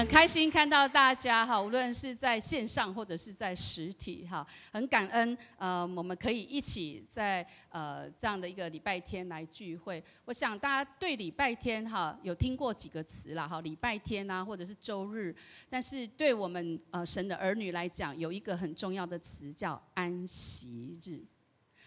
很开心看到大家哈，无论是在线上或者是在实体哈，很感恩呃，我们可以一起在呃这样的一个礼拜天来聚会。我想大家对礼拜天哈有听过几个词啦哈，礼拜天啊或者是周日，但是对我们呃神的儿女来讲，有一个很重要的词叫安息日。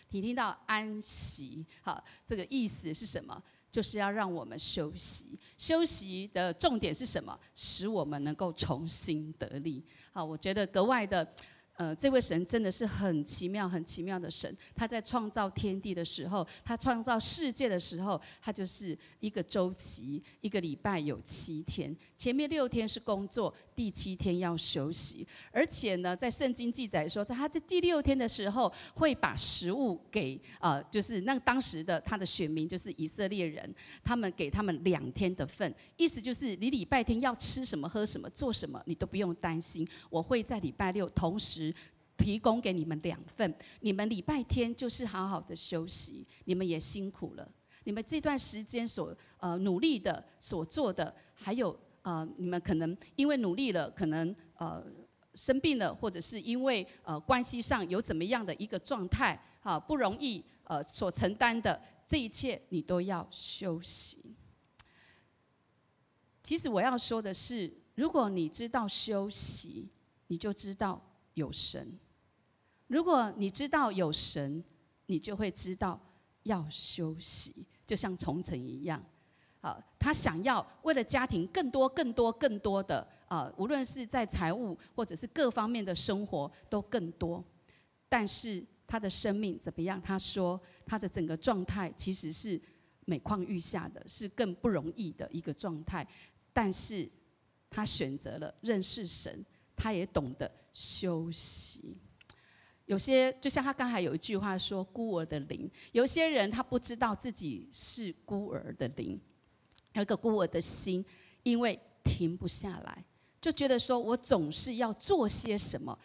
你听到安息好，这个意思是什么？就是要让我们休息，休息的重点是什么？使我们能够重新得力。好，我觉得格外的。呃，这位神真的是很奇妙、很奇妙的神。他在创造天地的时候，他创造世界的时候，他就是一个周期，一个礼拜有七天，前面六天是工作，第七天要休息。而且呢，在圣经记载说，在他在第六天的时候，会把食物给呃，就是那当时的他的选民，就是以色列人，他们给他们两天的份，意思就是你礼拜天要吃什么、喝什么、做什么，你都不用担心，我会在礼拜六同时。提供给你们两份，你们礼拜天就是好好的休息，你们也辛苦了。你们这段时间所呃努力的所做的，还有呃你们可能因为努力了，可能呃生病了，或者是因为呃关系上有怎么样的一个状态，哈不容易呃所承担的这一切，你都要休息。其实我要说的是，如果你知道休息，你就知道。有神，如果你知道有神，你就会知道要休息，就像从前一样。啊，他想要为了家庭更多、更多、更多的啊，无论是在财务或者是各方面的生活都更多。但是他的生命怎么样？他说他的整个状态其实是每况愈下的，是更不容易的一个状态。但是他选择了认识神。他也懂得休息。有些就像他刚才有一句话说：“孤儿的灵。”有些人他不知道自己是孤儿的灵，有一个孤儿的心，因为停不下来，就觉得说我总是要做些什么，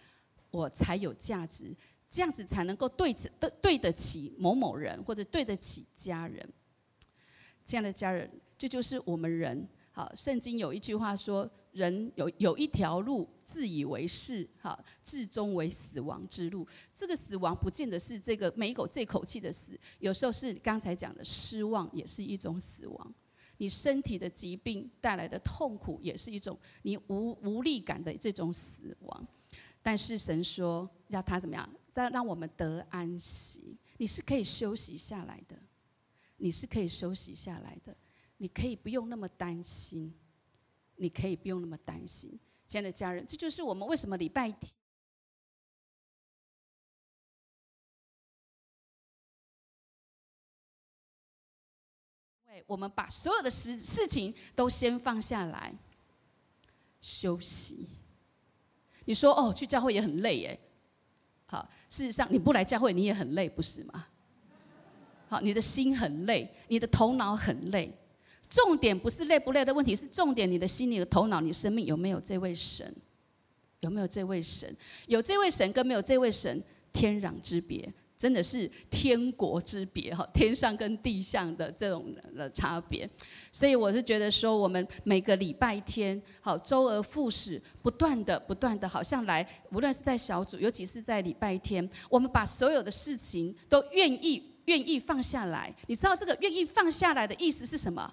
我才有价值，这样子才能够对得对得起某某人，或者对得起家人。这样的家人，这就是我们人。好，圣经有一句话说。人有有一条路，自以为是，哈，至终为死亡之路。这个死亡不见得是这个没狗这口气的死，有时候是刚才讲的失望，也是一种死亡。你身体的疾病带来的痛苦，也是一种你无无力感的这种死亡。但是神说，要他怎么样，再让我们得安息。你是可以休息下来的，你是可以休息下来的，你可以不用那么担心。你可以不用那么担心，亲爱的家人，这就是我们为什么礼拜天，因为我们把所有的事事情都先放下来休息。你说哦，去教会也很累耶。好，事实上你不来教会你也很累，不是吗？好，你的心很累，你的头脑很累。重点不是累不累的问题，是重点你的心、你的头脑、你生命有没有这位神？有没有这位神？有这位神跟没有这位神，天壤之别，真的是天国之别哈！天上跟地上的这种的差别。所以我是觉得说，我们每个礼拜天，好周而复始，不断的、不断的，好像来，无论是在小组，尤其是在礼拜天，我们把所有的事情都愿意、愿意放下来。你知道这个愿意放下来的意思是什么？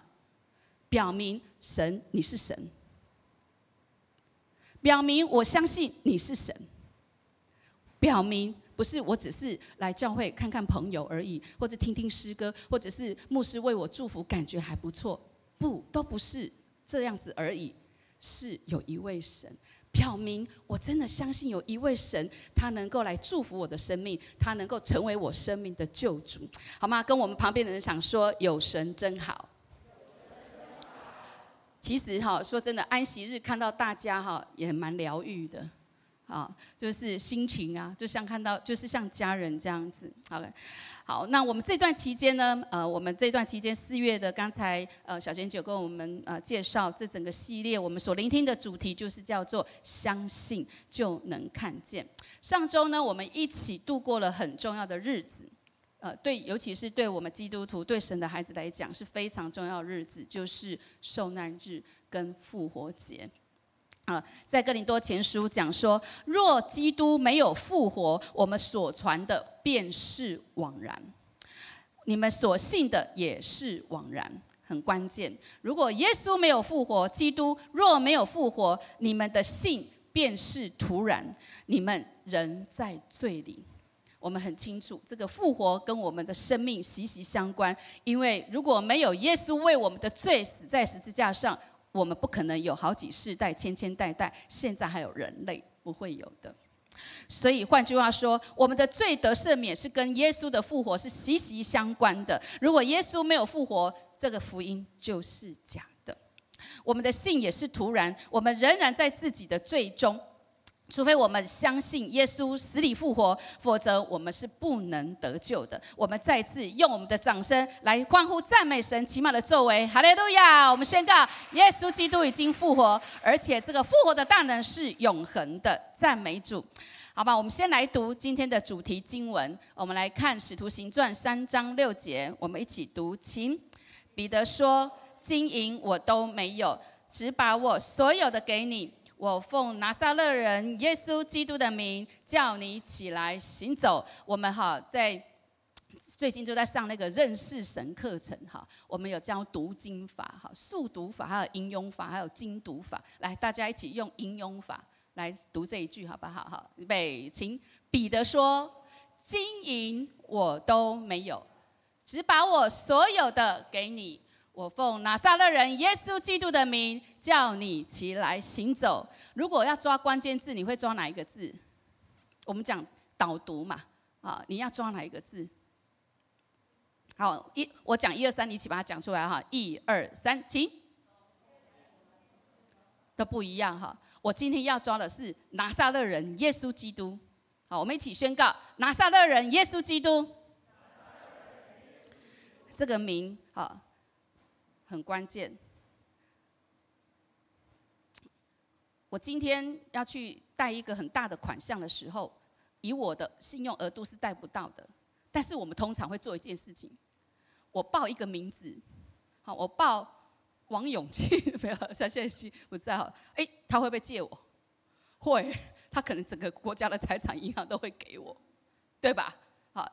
表明神你是神，表明我相信你是神，表明不是我只是来教会看看朋友而已，或者听听诗歌，或者是牧师为我祝福，感觉还不错。不，都不是这样子而已，是有一位神，表明我真的相信有一位神，他能够来祝福我的生命，他能够成为我生命的救主，好吗？跟我们旁边的人想说，有神真好。其实哈，说真的，安息日看到大家哈，也蛮疗愈的，啊，就是心情啊，就像看到，就是像家人这样子。好了，好，那我们这段期间呢，呃，我们这段期间四月的，刚才呃小贤姐跟我们呃介绍这整个系列，我们所聆听的主题就是叫做相信就能看见。上周呢，我们一起度过了很重要的日子，呃，对，尤其是对我们基督徒、对神的孩子来讲是非常重要日子，就是受难日跟复活节。啊，在哥林多前书讲说，若基督没有复活，我们所传的便是枉然；你们所信的也是枉然。很关键，如果耶稣没有复活，基督若没有复活，你们的信便是徒然，你们仍在罪里。我们很清楚，这个复活跟我们的生命息息相关，因为如果没有耶稣为我们的罪死在十字架上。我们不可能有好几世代、千千代代，现在还有人类不会有的。所以换句话说，我们的罪得赦免是跟耶稣的复活是息息相关的。如果耶稣没有复活，这个福音就是假的。我们的信也是徒然，我们仍然在自己的罪中。除非我们相信耶稣死里复活，否则我们是不能得救的。我们再次用我们的掌声来欢呼赞美神奇妙的作为，哈利路亚！我们宣告耶稣基督已经复活，而且这个复活的大能是永恒的。赞美主，好吧？我们先来读今天的主题经文，我们来看使徒行传三章六节，我们一起读。请彼得说：“金银我都没有，只把我所有的给你。”我奉拿撒勒人耶稣基督的名，叫你起来行走。我们哈在最近就在上那个认识神课程哈，我们有教读经法哈、速读法，还有引用法，还有精读法。来，大家一起用引用法来读这一句好不好？好，预备，请彼得说：金银我都没有，只把我所有的给你。我奉拿撒勒人耶稣基督的名，叫你起来行走。如果要抓关键字，你会抓哪一个字？我们讲导读嘛，啊，你要抓哪一个字？好，一我讲一二三，你一起把它讲出来哈。一二三，请。都不一样哈。我今天要抓的是拿撒勒人耶稣基督。好，我们一起宣告拿撒勒人耶稣基督。这个名，好。很关键。我今天要去贷一个很大的款项的时候，以我的信用额度是贷不到的。但是我们通常会做一件事情：我报一个名字，好，我报王永庆，没有，像现在不在哈。哎，他会不会借我？会，他可能整个国家的财产银行都会给我，对吧？好，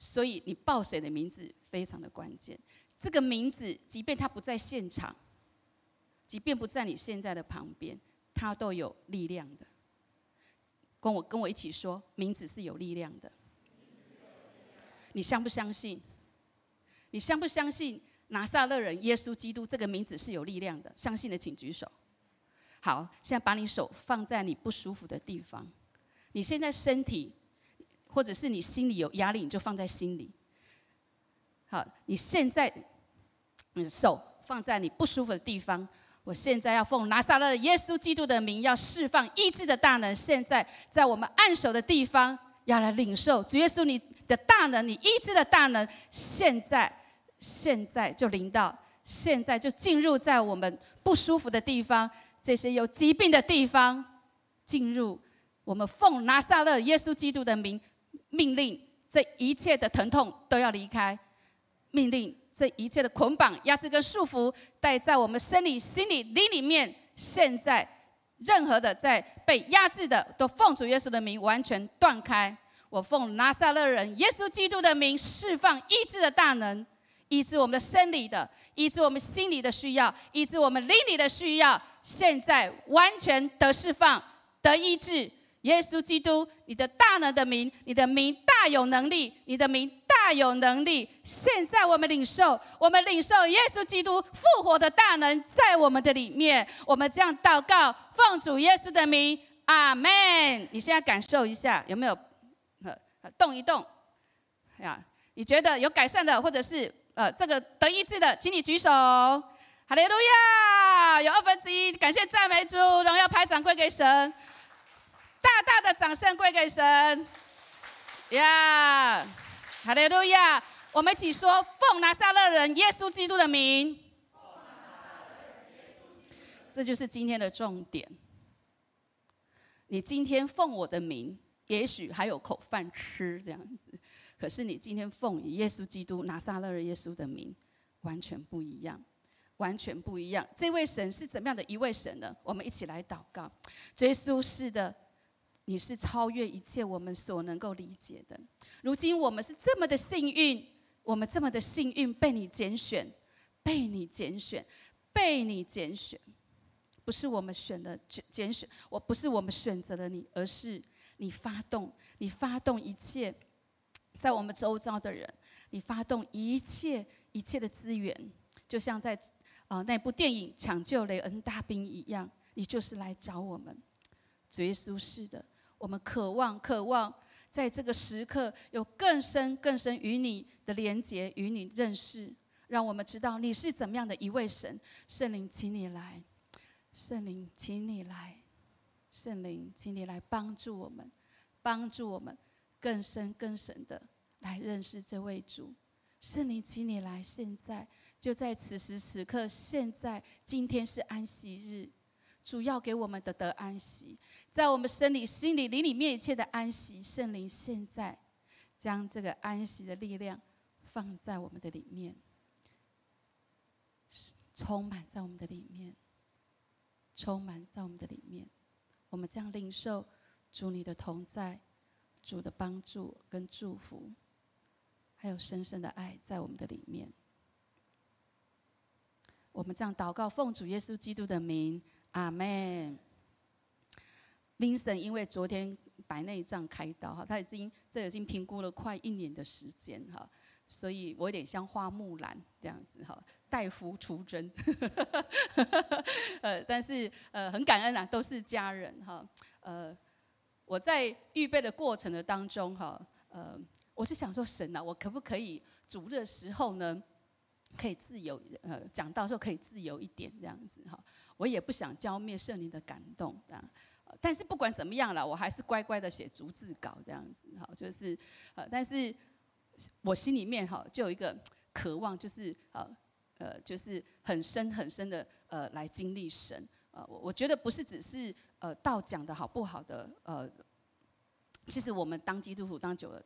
所以你报谁的名字非常的关键。这个名字，即便他不在现场，即便不在你现在的旁边，他都有力量的。跟我跟我一起说，名字是有力量的。你相不相信？你相不相信拿撒勒人耶稣基督这个名字是有力量的？相信的请举手。好，现在把你手放在你不舒服的地方。你现在身体，或者是你心里有压力，你就放在心里。好，你现在。你的手放在你不舒服的地方。我现在要奉拿撒勒耶稣基督的名，要释放医治的大能。现在在我们按手的地方，要来领受主耶稣你的大能，你医治的大能。现在，现在就临到，现在就进入在我们不舒服的地方，这些有疾病的地方，进入我们奉拿撒勒耶稣基督的名，命令这一切的疼痛都要离开，命令。这一切的捆绑、压制跟束缚，带在我们生理、心理、灵里面。现在，任何的在被压制的，都奉主耶稣的名完全断开。我奉拿撒勒人耶稣基督的名，释放医治的大能，医治我们的生理的，医治我们心理的需要，医治我们灵里的需要。现在完全得释放、得医治。耶稣基督，你的大能的名，你的名大有能力，你的名。有能力！现在我们领受，我们领受耶稣基督复活的大能在我们的里面。我们这样祷告，奉主耶稣的名，阿门。你现在感受一下，有没有？动一动呀？你觉得有改善的，或者是呃这个得医治的，请你举手。哈利路亚！有二分之一，感谢赞美主，荣耀拍掌归给神。大大的。掌声归给神。呀，哈利路亚！我们一起说：奉拿撒勒人耶稣基督的名。这就是今天的重点。你今天奉我的名，也许还有口饭吃这样子，可是你今天奉耶稣基督拿撒勒人耶稣的名，完全不一样，完全不一样。这位神是怎么样的一位神呢？我们一起来祷告。耶稣是的，你是超越一切我们所能够理解的。如今我们是这么的幸运，我们这么的幸运被你拣选，被你拣选，被你拣选。不是我们选的拣拣选，我不是我们选择了你，而是你发动，你发动一切，在我们周遭的人，你发动一切一切的资源，就像在啊那部电影《抢救雷恩大兵》一样，你就是来找我们，主耶稣是的，我们渴望渴望在这个时刻有更深更深与你的连结，与你认识，让我们知道你是怎么样的一位神，圣灵，请你来。圣灵，请你来，圣灵，请你来帮助我们，帮助我们更深更深的来认识这位主。圣灵，请你来，现在就在此时此刻，现在今天是安息日，主要给我们的得安息，在我们生理、心里、灵里面一切的安息。圣灵，现在将这个安息的力量放在我们的里面，充满在我们的里面。充满在我们的里面，我们将领受主你的同在，主的帮助跟祝福，还有深深的爱在我们的里面。我们这样祷告，奉主耶稣基督的名，阿门。Vincent 因为昨天白内障开刀哈，他已经这已经评估了快一年的时间哈。所以我有点像花木兰这样子哈，代夫出征，呃，但是呃很感恩啊，都是家人哈，呃，我在预备的过程的当中哈，呃，我是想说神啊，我可不可以主日的时候呢，可以自由呃讲到时候可以自由一点这样子哈，我也不想浇灭圣灵的感动啊，但是不管怎么样了，我还是乖乖的写逐字稿这样子哈，就是呃，但是。我心里面哈就有一个渴望，就是呃呃，就是很深很深的呃来经历神。呃，我我觉得不是只是呃道讲的好不好的呃，其实我们当基督徒当久了，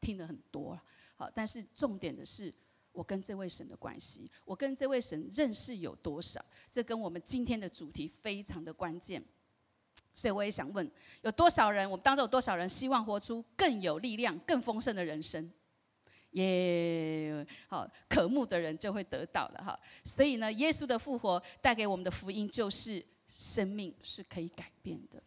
听了很多了。好，但是重点的是我跟这位神的关系，我跟这位神认识有多少，这跟我们今天的主题非常的关键。所以我也想问，有多少人？我们当中有多少人希望活出更有力量、更丰盛的人生？耶，好，渴慕的人就会得到了哈。所以呢，耶稣的复活带给我们的福音就是生命是可以改变的，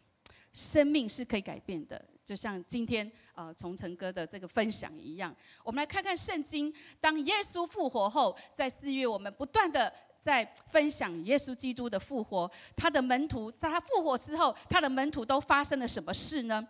生命是可以改变的。就像今天呃，从成哥的这个分享一样，我们来看看圣经，当耶稣复活后，在四月我们不断的。在分享耶稣基督的复活，他的门徒在他复活之后，他的门徒都发生了什么事呢？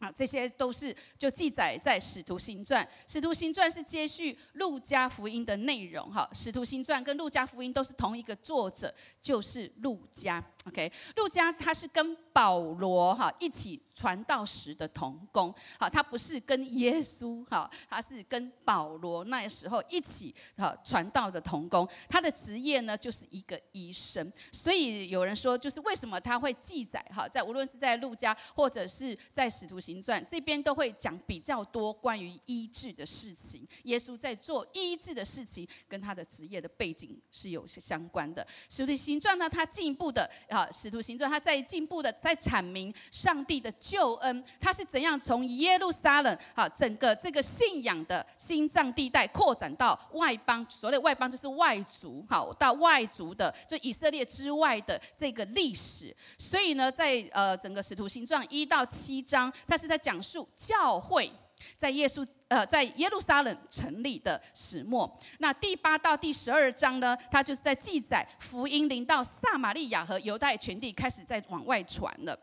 啊，这些都是就记载在《使徒行传》。《使徒行传》是接续路加福音的内容，哈，《使徒行传》跟路加福音都是同一个作者，就是路加。OK，路加他是跟保罗哈一起。传道时的童工，好，他不是跟耶稣，哈，他是跟保罗那时候一起，哈，传道的童工。他的职业呢，就是一个医生。所以有人说，就是为什么他会记载，哈，在无论是在路加或者是在使徒行传这边，都会讲比较多关于医治的事情。耶稣在做医治的事情，跟他的职业的背景是有些相关的。使徒行传呢，他进一步的，啊，使徒行传他在进一步的在阐明上帝的。救恩，他是怎样从耶路撒冷，好，整个这个信仰的心脏地带扩展到外邦，所谓外邦就是外族，好，到外族的，就以色列之外的这个历史。所以呢，在呃整个使徒行传一到七章，他是在讲述教会在耶稣呃在耶路撒冷成立的始末。那第八到第十二章呢，他就是在记载福音临到撒玛利亚和犹太全地，开始在往外传了。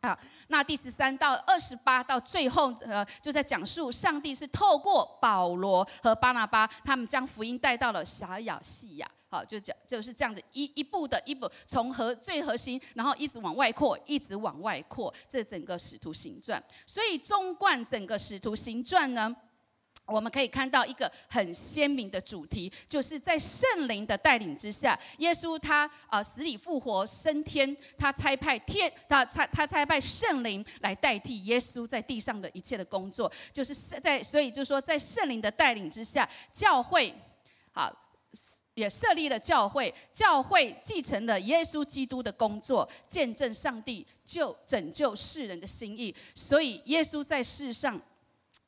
啊，那第十三到二十八到最后，呃，就在讲述上帝是透过保罗和巴拿巴，他们将福音带到了小亚细亚。好，就讲就是这样子一一步的一步，从核最核心，然后一直往外扩，一直往外扩，这整个使徒行传。所以纵贯整个使徒行传呢。我们可以看到一个很鲜明的主题，就是在圣灵的带领之下，耶稣他啊死里复活升天，他差派天，他差他差派圣灵来代替耶稣在地上的一切的工作，就是在所以就说在圣灵的带领之下，教会好也设立了教会，教会继承了耶稣基督的工作，见证上帝救拯救世人的心意，所以耶稣在世上。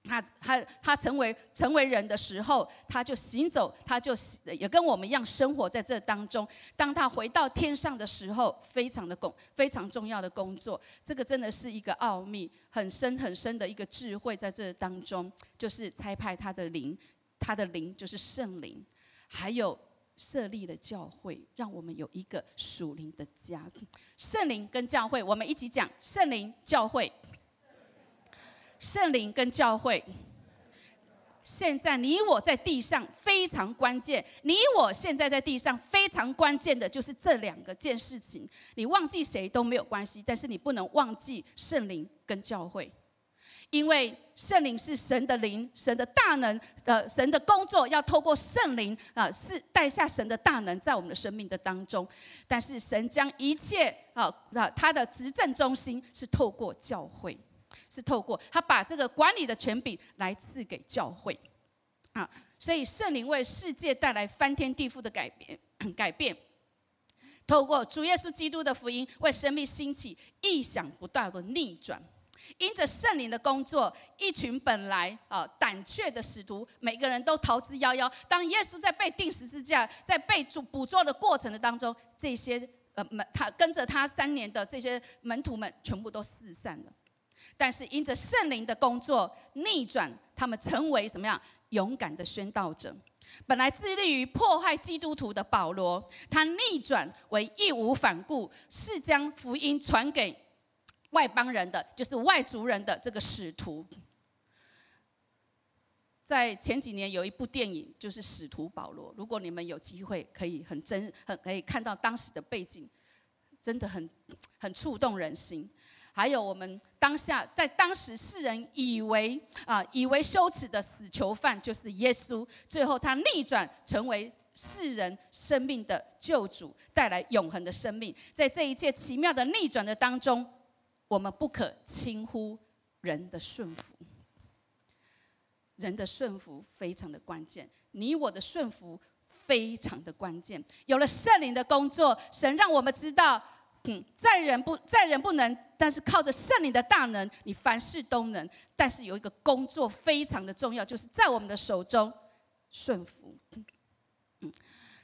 他他他成为成为人的时候，他就行走，他就也跟我们一样生活在这当中。当他回到天上的时候，非常的工非常重要的工作，这个真的是一个奥秘，很深很深的一个智慧在这当中，就是差派他的灵，他的灵就是圣灵，还有设立的教会，让我们有一个属灵的家。圣灵跟教会，我们一起讲圣灵教会。圣灵跟教会，现在你我在地上非常关键。你我现在在地上非常关键的就是这两个件事情。你忘记谁都没有关系，但是你不能忘记圣灵跟教会，因为圣灵是神的灵，神的大能，呃，神的工作要透过圣灵啊，是带下神的大能在我们的生命的当中。但是神将一切啊，啊，他的执政中心是透过教会。是透过他把这个管理的权柄来赐给教会，啊，所以圣灵为世界带来翻天地覆的改变，改变。透过主耶稣基督的福音为生命兴起意想不到的逆转，因着圣灵的工作，一群本来啊胆怯的使徒，每个人都逃之夭夭。当耶稣在被钉十字架，在被捕捕捉的过程的当中，这些呃门他跟着他三年的这些门徒们全部都四散了。但是因着圣灵的工作，逆转他们成为什么样勇敢的宣道者？本来致力于破坏基督徒的保罗，他逆转为义无反顾，是将福音传给外邦人的，就是外族人的这个使徒。在前几年有一部电影，就是《使徒保罗》。如果你们有机会，可以很真很可以看到当时的背景，真的很很触动人心。还有我们当下在当时世人以为啊以为羞耻的死囚犯就是耶稣，最后他逆转成为世人生命的救主，带来永恒的生命。在这一切奇妙的逆转的当中，我们不可轻忽人的顺服。人的顺服非常的关键，你我的顺服非常的关键。有了圣灵的工作，神让我们知道。嗯，在人不在人不能，但是靠着圣灵的大能，你凡事都能。但是有一个工作非常的重要，就是在我们的手中顺服。嗯，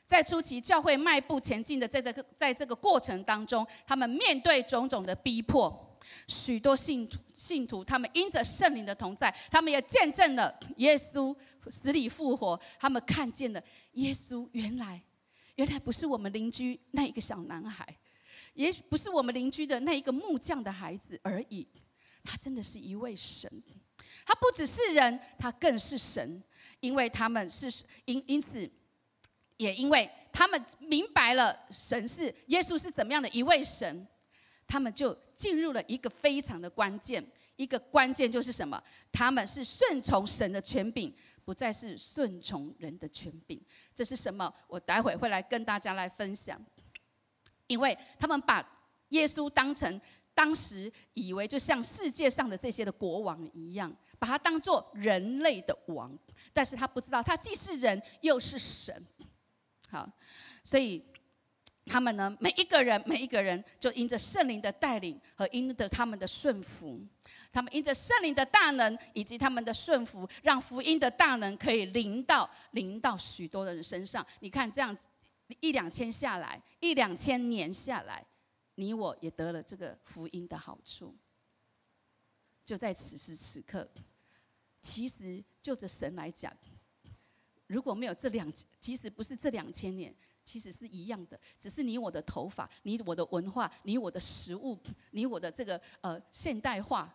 在初期教会迈步前进的在这个在这个过程当中，他们面对种种的逼迫，许多信徒信徒他们因着圣灵的同在，他们也见证了耶稣死里复活，他们看见了耶稣原来原来不是我们邻居那一个小男孩。也许不是我们邻居的那一个木匠的孩子而已，他真的是一位神，他不只是人，他更是神，因为他们是因因此，也因为他们明白了神是耶稣是怎么样的一位神，他们就进入了一个非常的关键，一个关键就是什么？他们是顺从神的权柄，不再是顺从人的权柄。这是什么？我待会会来跟大家来分享。因为他们把耶稣当成当时以为就像世界上的这些的国王一样，把他当做人类的王，但是他不知道他既是人又是神。好，所以他们呢，每一个人每一个人就因着圣灵的带领和因着他们的顺服，他们因着圣灵的大能以及他们的顺服，让福音的大能可以临到临到许多的人身上。你看这样子。一两千下来，一两千年下来，你我也得了这个福音的好处。就在此时此刻，其实就着神来讲，如果没有这两，其实不是这两千年，其实是一样的，只是你我的头发，你我的文化，你我的食物，你我的这个呃现代化，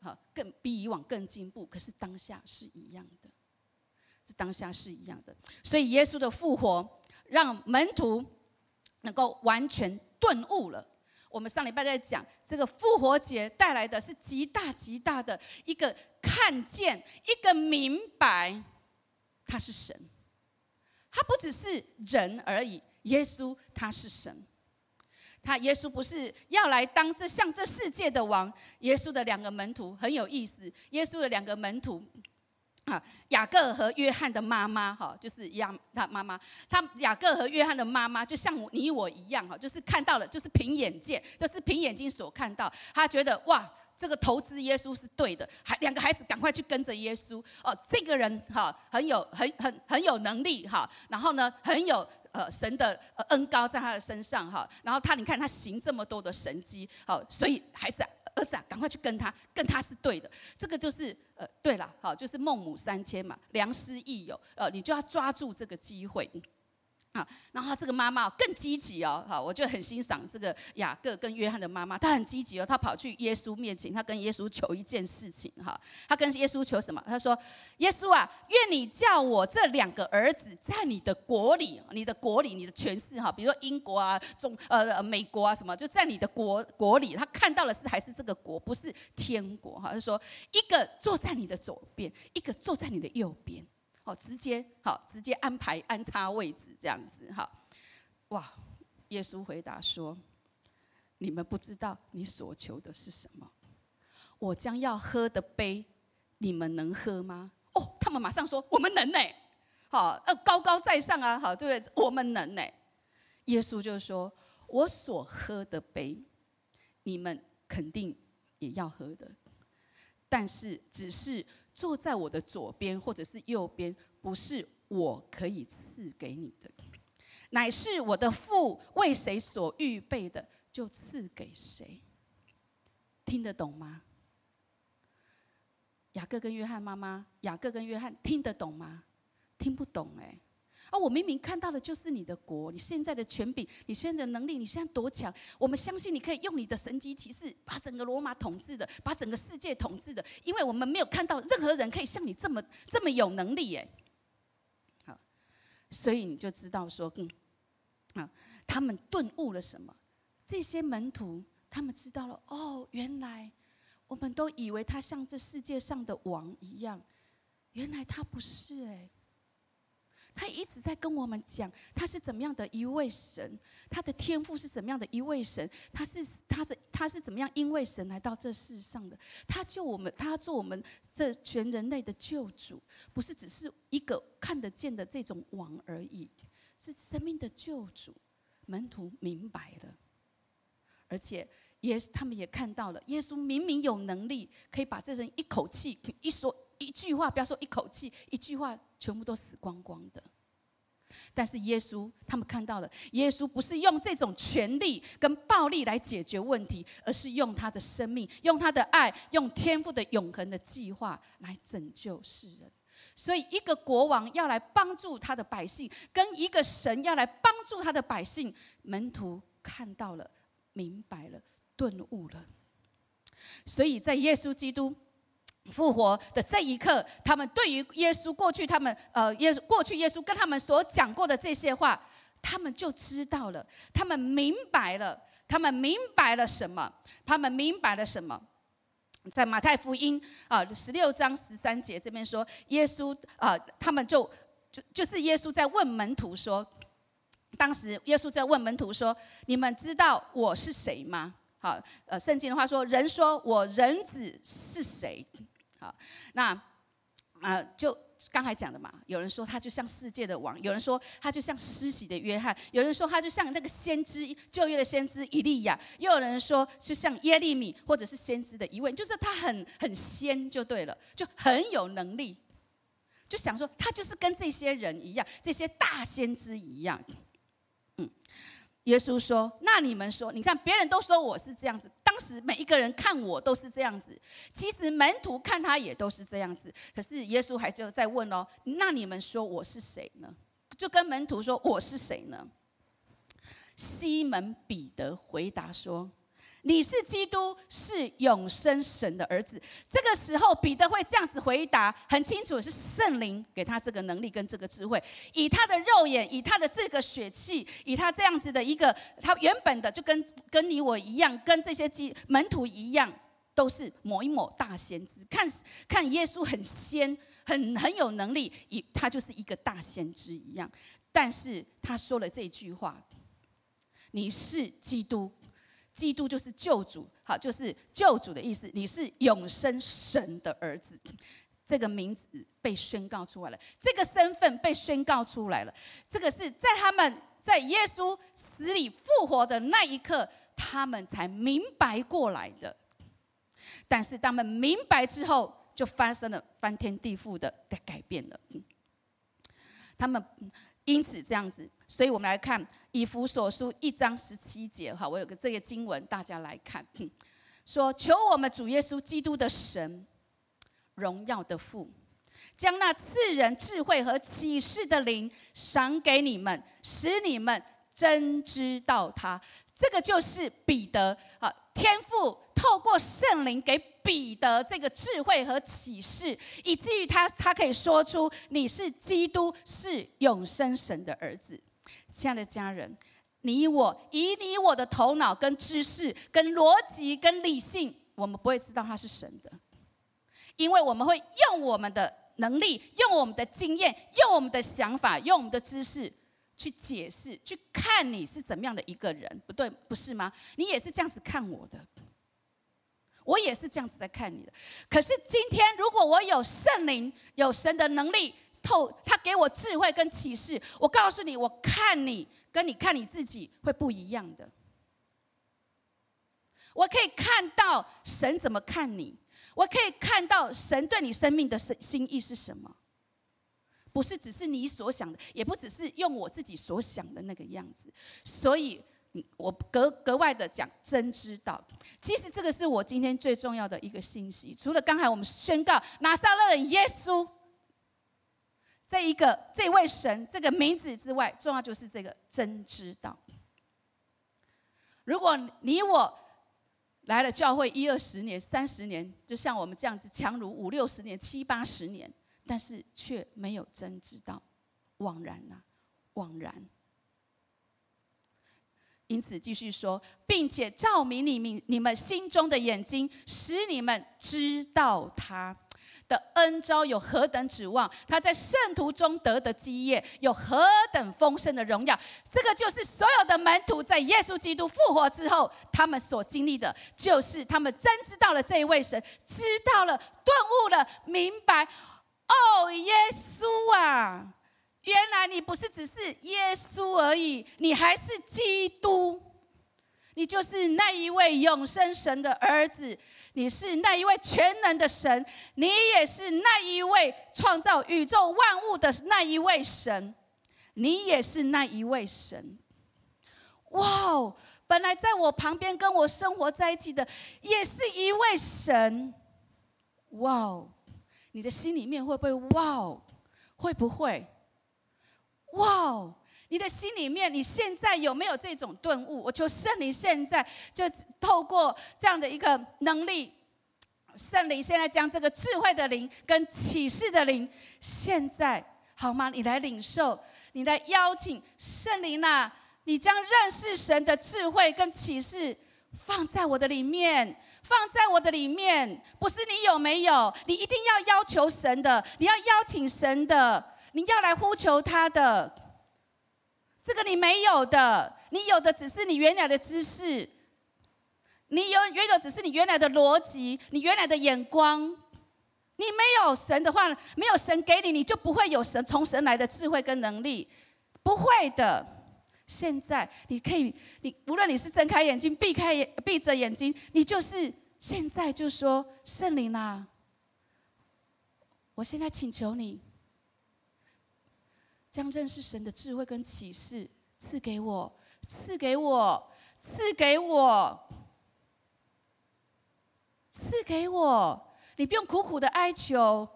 哈，更比以往更进步。可是当下是一样的，这当下是一样的。所以耶稣的复活。让门徒能够完全顿悟了。我们上礼拜在讲这个复活节带来的是极大极大的一个看见，一个明白，他是神，他不只是人而已。耶稣他是神，他耶稣不是要来当这像这世界的王。耶稣的两个门徒很有意思，耶稣的两个门徒。啊，雅各和约翰的妈妈，哈，就是一样，他妈妈，他雅各和约翰的妈妈，就像你我一样，哈，就是看到了，就是凭眼见，都是凭眼睛所看到。他觉得哇，这个投资耶稣是对的，还两个孩子赶快去跟着耶稣。哦，这个人哈，很有很很很有能力哈，然后呢，很有呃神的恩高在他的身上哈，然后他你看他行这么多的神迹，好，所以孩子。儿子啊，赶快去跟他，跟他是对的。这个就是呃，对了，好，就是孟母三迁嘛，良师益友，呃，你就要抓住这个机会。啊，然后这个妈妈更积极哦，好，我就很欣赏这个雅各跟约翰的妈妈，她很积极哦，她跑去耶稣面前，她跟耶稣求一件事情哈，她跟耶稣求什么？她说：“耶稣啊，愿你叫我这两个儿子在你的国里，你的国里，你的权势哈，比如说英国啊、中呃美国啊什么，就在你的国国里，他看到的是还是这个国，不是天国哈。他说，一个坐在你的左边，一个坐在你的右边。”好，直接好，直接安排安插位置这样子哈。哇，耶稣回答说：“你们不知道你所求的是什么。我将要喝的杯，你们能喝吗？”哦，他们马上说：“我们能呢。”好，呃，高高在上啊，好，对不对？我们能呢。耶稣就说：“我所喝的杯，你们肯定也要喝的，但是只是。”坐在我的左边或者是右边，不是我可以赐给你的，乃是我的父为谁所预备的，就赐给谁。听得懂吗？雅各跟约翰妈妈，雅各跟约翰听得懂吗？听不懂哎。而我明明看到的就是你的国，你现在的权柄，你现在的能力，你现在多强？我们相信你可以用你的神级骑士把整个罗马统治的，把整个世界统治的，因为我们没有看到任何人可以像你这么这么有能力耶。好，所以你就知道说，嗯，啊，他们顿悟了什么？这些门徒他们知道了，哦，原来我们都以为他像这世界上的王一样，原来他不是哎。他一直在跟我们讲，他是怎么样的一位神，他的天赋是怎么样的一位神，他是他的他是怎么样因为神来到这世上的，他救我们，他做我们这全人类的救主，不是只是一个看得见的这种王而已，是生命的救主。门徒明白了，而且耶他们也看到了，耶稣明明有能力可以把这人一口气一说。一句话，不要说一口气，一句话全部都死光光的。但是耶稣，他们看到了，耶稣不是用这种权力跟暴力来解决问题，而是用他的生命，用他的爱，用天赋的永恒的计划来拯救世人。所以，一个国王要来帮助他的百姓，跟一个神要来帮助他的百姓，门徒看到了，明白了，顿悟了。所以在耶稣基督。复活的这一刻，他们对于耶稣过去，他们呃，耶稣过去耶稣跟他们所讲过的这些话，他们就知道了，他们明白了，他们明白了什么？他们明白了什么？在马太福音啊十六章十三节这边说，耶稣啊，他们就就就是耶稣在问门徒说，当时耶稣在问门徒说，你们知道我是谁吗？好，呃，圣经的话说，人说我人子是谁？好，那啊，就刚才讲的嘛。有人说他就像世界的王，有人说他就像施洗的约翰，有人说他就像那个先知旧约的先知以利亚，又有人说就像耶利米或者是先知的一位，就是他很很仙就对了，就很有能力。就想说他就是跟这些人一样，这些大先知一样。耶稣说：“那你们说，你看别人都说我是这样子。”当时每一个人看我都是这样子，其实门徒看他也都是这样子。可是耶稣还就在问哦，那你们说我是谁呢？就跟门徒说我是谁呢？西门彼得回答说：“你是基督，是永生神的儿子。这个时候，彼得会这样子回答，很清楚是圣灵给他这个能力跟这个智慧。以他的肉眼，以他的这个血气，以他这样子的一个，他原本的就跟跟你我一样，跟这些基门徒一样，都是某一某大先知。看看耶稣很仙，很很有能力，以他就是一个大先知一样。但是他说了这句话：“你是基督。”基督就是救主，好，就是救主的意思。你是永生神的儿子，这个名字被宣告出来了，这个身份被宣告出来了。这个是在他们在耶稣死里复活的那一刻，他们才明白过来的。但是他们明白之后，就发生了翻天地覆的改变了。他们。因此这样子，所以我们来看以弗所书一章十七节哈，我有个这个经文，大家来看，说求我们主耶稣基督的神，荣耀的父，将那赐人智慧和启示的灵赏给你们，使你们真知道他。这个就是彼得啊，天父透过圣灵给。彼得这个智慧和启示，以至于他他可以说出你是基督，是永生神的儿子。亲爱的家人，你我以你我的头脑、跟知识、跟逻辑、跟理性，我们不会知道他是神的，因为我们会用我们的能力、用我们的经验、用我们的想法、用我们的知识去解释、去看你是怎么样的一个人，不对，不是吗？你也是这样子看我的。我也是这样子在看你的，可是今天如果我有圣灵、有神的能力透，他给我智慧跟启示，我告诉你，我看你跟你看你自己会不一样的。我可以看到神怎么看你，我可以看到神对你生命的心心意是什么，不是只是你所想的，也不只是用我自己所想的那个样子，所以。我格格外的讲真知道，其实这个是我今天最重要的一个信息。除了刚才我们宣告拿撒勒人耶稣这一个这位神这个名字之外，重要就是这个真知道。如果你我来了教会一二十年、三十年，就像我们这样子强如五六十年、七八十年，但是却没有真知道，枉然呐，枉然。因此，继续说，并且照明你们你们心中的眼睛，使你们知道他的恩招有何等指望，他在圣徒中得的基业有何等丰盛的荣耀。这个就是所有的门徒在耶稣基督复活之后，他们所经历的，就是他们真知道了这一位神，知道了、顿悟了、明白。哦，耶稣啊！原来你不是只是耶稣而已，你还是基督，你就是那一位永生神的儿子，你是那一位全能的神，你也是那一位创造宇宙万物的那一位神，你也是那一位神。哇哦！本来在我旁边跟我生活在一起的，也是一位神。哇哦！你的心里面会不会哇哦？会不会？哇哦！你的心里面，你现在有没有这种顿悟？我求圣灵现在就透过这样的一个能力，圣灵现在将这个智慧的灵跟启示的灵，现在好吗？你来领受，你来邀请圣灵呐！你将认识神的智慧跟启示放在我的里面，放在我的里面，不是你有没有？你一定要要求神的，你要邀请神的。你要来呼求他的，这个你没有的，你有的只是你原来的知识，你有原有只是你原来的逻辑，你原来的眼光。你没有神的话，没有神给你，你就不会有神从神来的智慧跟能力，不会的。现在你可以，你无论你是睁开眼睛、闭开眼、闭着眼睛，你就是现在就说圣灵啊，我现在请求你。将认识神的智慧跟启示赐给我，赐给我，赐给我，赐给我。你不用苦苦的哀求，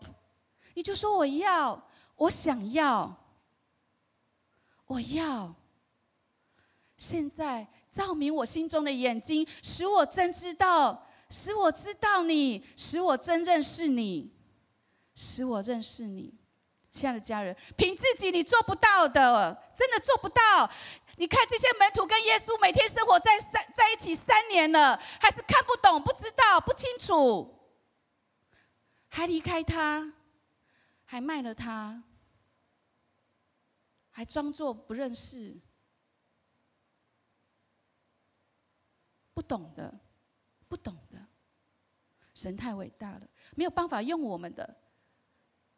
你就说我要，我想要，我要。现在照明我心中的眼睛，使我真知道，使我知道你，使我真认识你，使我认识你。亲爱的家人，凭自己你做不到的，真的做不到。你看这些门徒跟耶稣每天生活在三在一起三年了，还是看不懂、不知道、不清楚，还离开他，还卖了他，还装作不认识，不懂的，不懂的。神太伟大了，没有办法用我们的。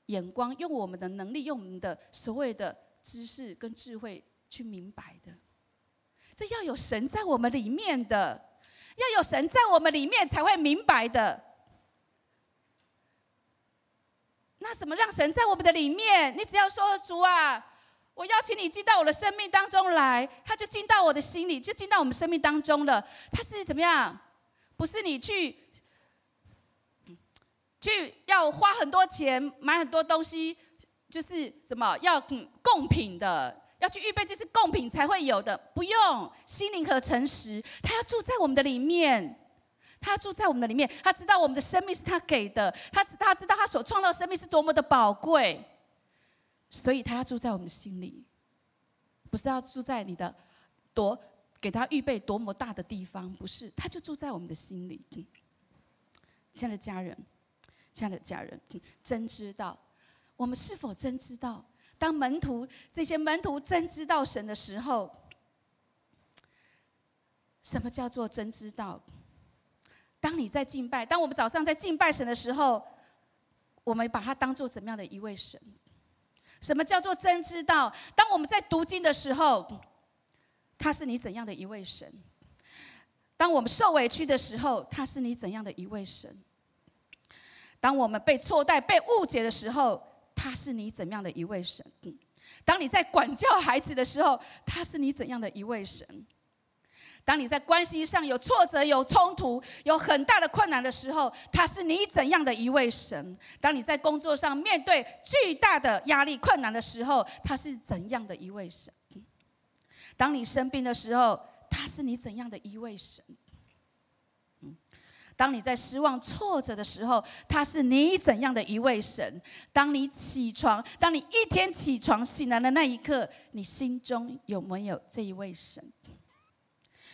眼光用我们的能力，用我们的所谓的知识跟智慧去明白的，这要有神在我们里面的，要有神在我们里面才会明白的。那什么让神在我们的里面？你只要说主啊，我邀请你进到我的生命当中来，他就进到我的心里，就进到我们生命当中了。他是怎么样？不是你去。去要花很多钱买很多东西，就是什么要贡品的，要去预备这些贡品才会有的。不用心灵和诚实，他要住在我们的里面，他住在我们的里面。他知道我们的生命是他给的，他他知道他所创造生命是多么的宝贵，所以他要住在我们心里，不是要住在你的多给他预备多么大的地方，不是，他就住在我们的心里。亲爱的家人。亲爱的家人，真知道，我们是否真知道？当门徒这些门徒真知道神的时候，什么叫做真知道？当你在敬拜，当我们早上在敬拜神的时候，我们把它当做怎么样的一位神？什么叫做真知道？当我们在读经的时候，他是你怎样的一位神？当我们受委屈的时候，他是你怎样的一位神？当我们被错待、被误解的时候，他是你怎样的一位神？当你在管教孩子的时候，他是你怎样的一位神？当你在关系上有挫折、有冲突、有很大的困难的时候，他是你怎样的一位神？当你在工作上面对巨大的压力、困难的时候，他是怎样的一位神？当你生病的时候，他是你怎样的一位神？当你在失望、挫折的时候，他是你怎样的一位神？当你起床，当你一天起床醒来的那一刻，你心中有没有这一位神？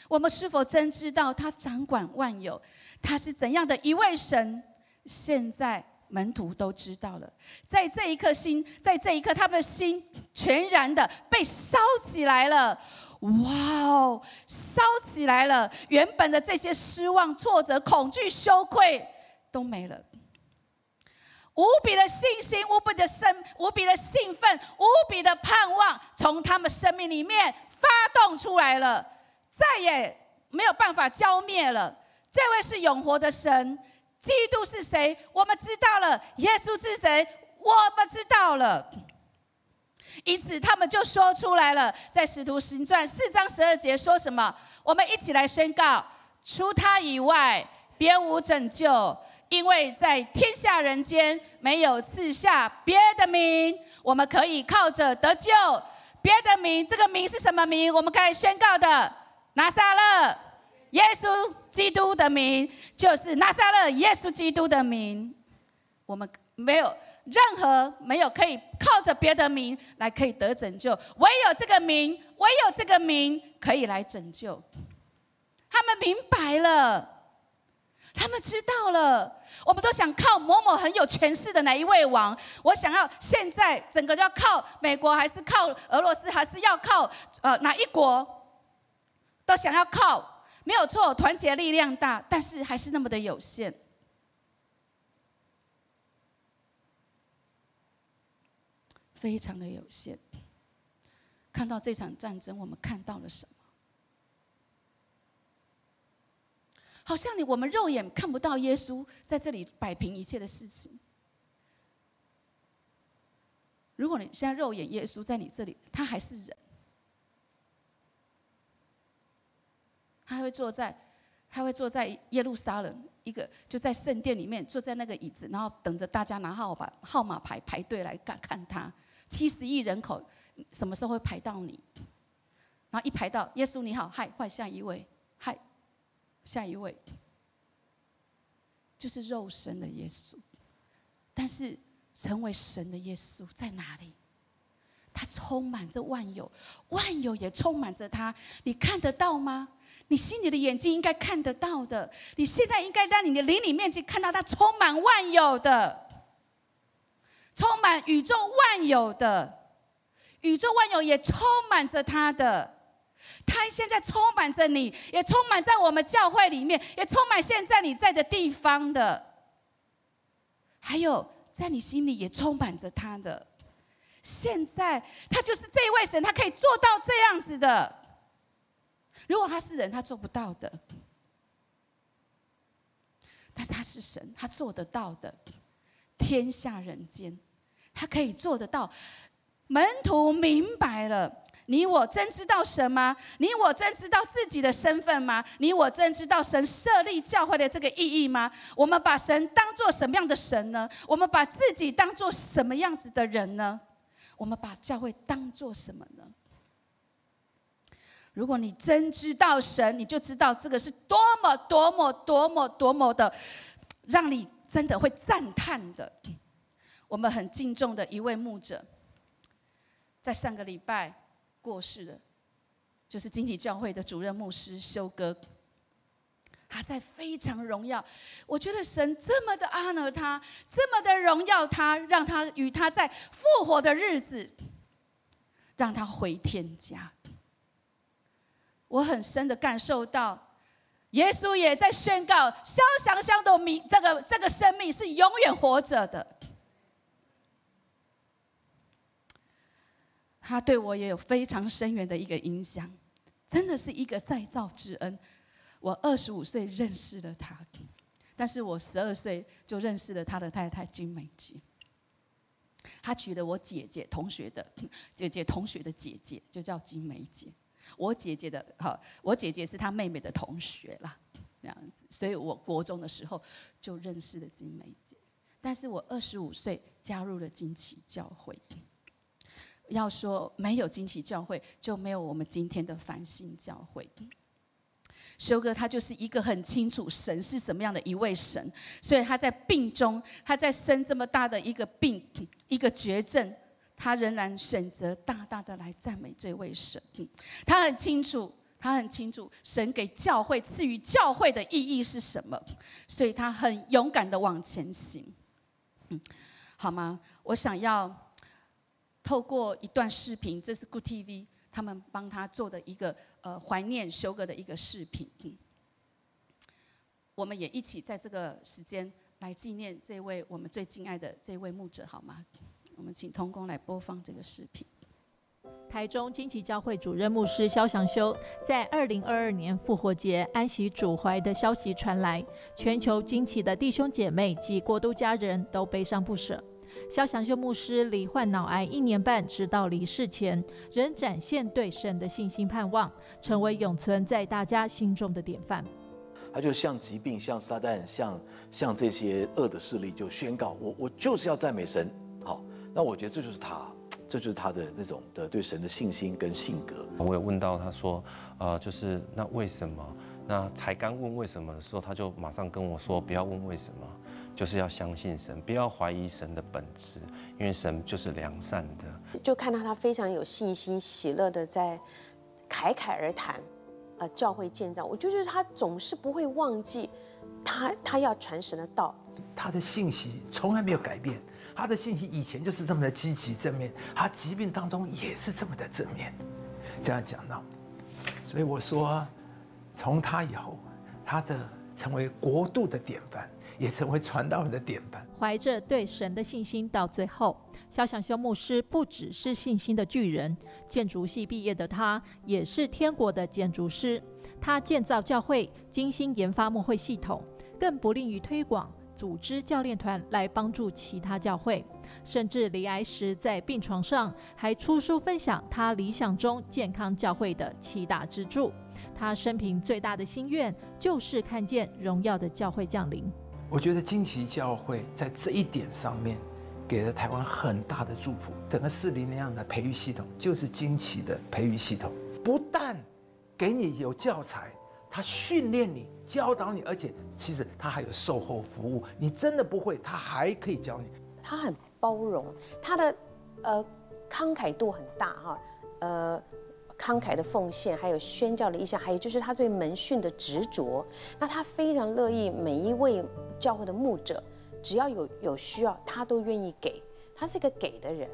我们是否真知道他掌管万有？他是怎样的一位神？现在门徒都知道了，在这一刻心，在这一刻，他们的心全然的被烧起来了。哇哦，烧起来了！原本的这些失望、挫折、恐惧、羞愧都没了，无比的信心、无比的生、无比的兴奋、无比的盼望，从他们生命里面发动出来了，再也没有办法浇灭了。这位是永活的神，基督是谁？我们知道了，耶稣是谁？我们知道了。因此，他们就说出来了，在使徒行传四章十二节说什么？我们一起来宣告：除他以外，别无拯救，因为在天下人间没有赐下别的名，我们可以靠着得救。别的名，这个名是什么名？我们可以宣告的：拿撒勒耶稣基督的名，就是拿撒勒耶稣基督的名。我们没有。任何没有可以靠着别的名来可以得拯救，唯有这个名，唯有这个名可以来拯救。他们明白了，他们知道了。我们都想靠某某很有权势的哪一位王？我想要现在整个要靠美国，还是靠俄罗斯，还是要靠呃哪一国？都想要靠，没有错，团结力量大，但是还是那么的有限。非常的有限。看到这场战争，我们看到了什么？好像你我们肉眼看不到耶稣在这里摆平一切的事情。如果你现在肉眼耶稣在你这里，他还是人，他会坐在，他会坐在耶路撒冷一个就在圣殿里面坐在那个椅子，然后等着大家拿号码号码牌排队来看看他。七十亿人口，什么时候会排到你？然后一排到耶稣你好，嗨，换下一位，嗨，下一位，就是肉身的耶稣。但是成为神的耶稣在哪里？他充满着万有，万有也充满着他。你看得到吗？你心里的眼睛应该看得到的。你现在应该在你的灵里面去看到他充满万有的，充满宇宙万有的，宇宙万有也充满着他的。他现在充满着你，也充满在我们教会里面，也充满现在你在的地方的。还有在你心里也充满着他的。现在他就是这一位神，他可以做到这样子的。如果他是人，他做不到的。但是他是神，他做得到的。天下人间，他可以做得到。门徒明白了，你我真知道神吗？你我真知道自己的身份吗？你我真知道神设立教会的这个意义吗？我们把神当做什么样的神呢？我们把自己当做什么样子的人呢？我们把教会当做什么呢？如果你真知道神，你就知道这个是多么多么多么多么的，让你真的会赞叹的。我们很敬重的一位牧者，在上个礼拜过世了，就是金体教会的主任牧师修哥。他在非常荣耀，我觉得神这么的 honor 他，这么的荣耀他，让他与他在复活的日子，让他回天家。我很深的感受到，耶稣也在宣告，肖祥香的命，这个这个生命是永远活着的。他对我也有非常深远的一个影响，真的是一个再造之恩。我二十五岁认识了他，但是我十二岁就认识了他的太太金美姬。他娶了我姐姐同学的姐姐同学的姐姐，就叫金美姐。我姐姐的哈，我姐姐是她妹妹的同学啦，这样子。所以我国中的时候就认识了金美姐，但是我二十五岁加入了金旗教会。要说没有金旗教会，就没有我们今天的繁星教会。修哥他就是一个很清楚神是什么样的一位神，所以他在病中，他在生这么大的一个病，一个绝症，他仍然选择大大的来赞美这位神。他很清楚，他很清楚神给教会赐予教会的意义是什么，所以他很勇敢的往前行。嗯，好吗？我想要透过一段视频，这是 Good TV。他们帮他做的一个呃怀念修哥的一个视频，我们也一起在这个时间来纪念这位我们最敬爱的这位牧者，好吗？我们请童工来播放这个视频。台中金旗教会主任牧师肖祥修在二零二二年复活节安息主怀的消息传来，全球金旗的弟兄姐妹及国都家人都悲伤不舍。肖祥修牧师罹患脑癌一年半，直到离世前，仍展现对神的信心盼望，成为永存在大家心中的典范。他就像疾病、像撒旦、像像这些恶的势力，就宣告我我就是要赞美神。好，那我觉得这就是他，这就是他的那种的对神的信心跟性格。我有问到他说，呃，就是那为什么？那才刚问为什么的时候，他就马上跟我说，不要问为什么。就是要相信神，不要怀疑神的本质，因为神就是良善的。就看到他非常有信心、喜乐的在侃侃而谈，呃，教会建造。我就觉得他总是不会忘记他他要传神的道。他的信息从来没有改变，他的信息以前就是这么的积极正面，他疾病当中也是这么的正面。这样讲到，所以我说，从他以后，他的成为国度的典范。也成为传道人的典范。怀着对神的信心，到最后，肖想修牧师不只是信心的巨人，建筑系毕业的他，也是天国的建筑师。他建造教会，精心研发牧会系统，更不吝于推广、组织教练团来帮助其他教会。甚至离癌时，在病床上还出书分享他理想中健康教会的七大支柱。他生平最大的心愿，就是看见荣耀的教会降临。我觉得惊奇教会在这一点上面，给了台湾很大的祝福。整个四零那样的培育系统，就是惊奇的培育系统。不但给你有教材，他训练你、教导你，而且其实他还有售后服务。你真的不会，他还可以教你。他很包容，他的呃慷慨度很大哈，呃慷慨的奉献，还有宣教的意向，还有就是他对门训的执着。那他非常乐意每一位教会的牧者，只要有有需要，他都愿意给。他是一个给的人。